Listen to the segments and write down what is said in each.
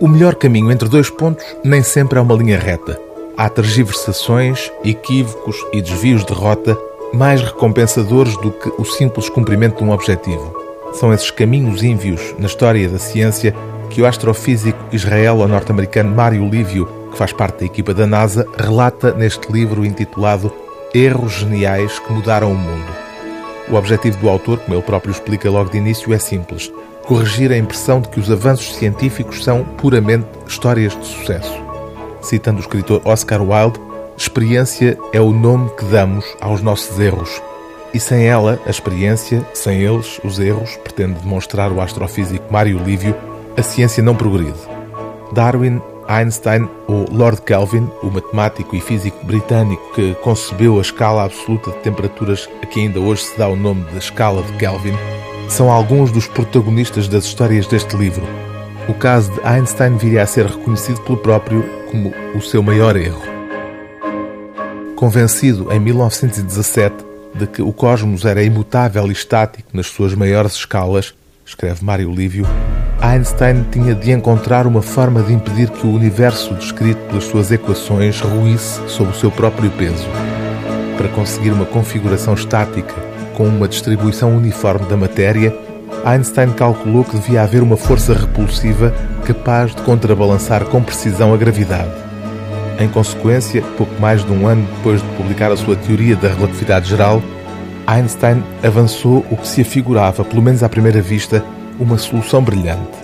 O melhor caminho entre dois pontos nem sempre é uma linha reta. Há tergiversações, equívocos e desvios de rota mais recompensadores do que o simples cumprimento de um objetivo. São esses caminhos ínvios na história da ciência que o astrofísico israelo-norte-americano Mário Lívio, que faz parte da equipa da NASA, relata neste livro intitulado Erros Geniais que Mudaram o Mundo. O objetivo do autor, como ele próprio explica logo de início, é simples: corrigir a impressão de que os avanços científicos são puramente histórias de sucesso. Citando o escritor Oscar Wilde, experiência é o nome que damos aos nossos erros. E sem ela, a experiência, sem eles, os erros, pretende demonstrar o astrofísico Mário Lívio, a ciência não progride. Darwin, Einstein ou Lord Kelvin, o matemático e físico britânico que concebeu a escala absoluta de temperaturas a que ainda hoje se dá o nome de escala de Kelvin, são alguns dos protagonistas das histórias deste livro. O caso de Einstein viria a ser reconhecido pelo próprio como o seu maior erro. Convencido em 1917 de que o cosmos era imutável e estático nas suas maiores escalas, escreve Mário Lívio, Einstein tinha de encontrar uma forma de impedir que o universo descrito pelas suas equações ruísse sob o seu próprio peso. Para conseguir uma configuração estática com uma distribuição uniforme da matéria, Einstein calculou que devia haver uma força repulsiva capaz de contrabalançar com precisão a gravidade. Em consequência, pouco mais de um ano depois de publicar a sua teoria da relatividade geral, Einstein avançou o que se afigurava, pelo menos à primeira vista, uma solução brilhante.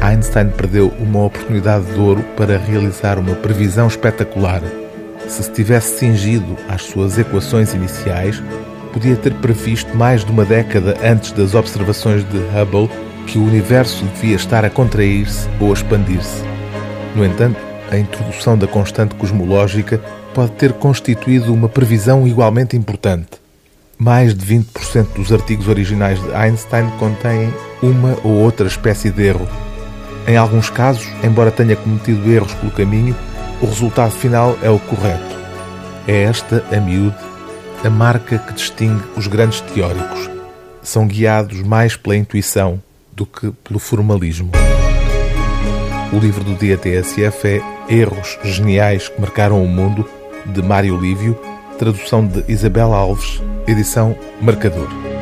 Einstein perdeu uma oportunidade de ouro para realizar uma previsão espetacular. Se se tivesse cingido às suas equações iniciais, podia ter previsto mais de uma década antes das observações de Hubble que o universo devia estar a contrair-se ou a expandir-se. No entanto, a introdução da constante cosmológica pode ter constituído uma previsão igualmente importante. Mais de 20% dos artigos originais de Einstein contêm uma ou outra espécie de erro. Em alguns casos, embora tenha cometido erros pelo caminho, o resultado final é o correto. É esta, a miúde, a marca que distingue os grandes teóricos. São guiados mais pela intuição do que pelo formalismo. O livro do dia TSF é Erros Geniais que Marcaram o Mundo, de Mário Lívio, tradução de Isabel Alves, edição Marcador.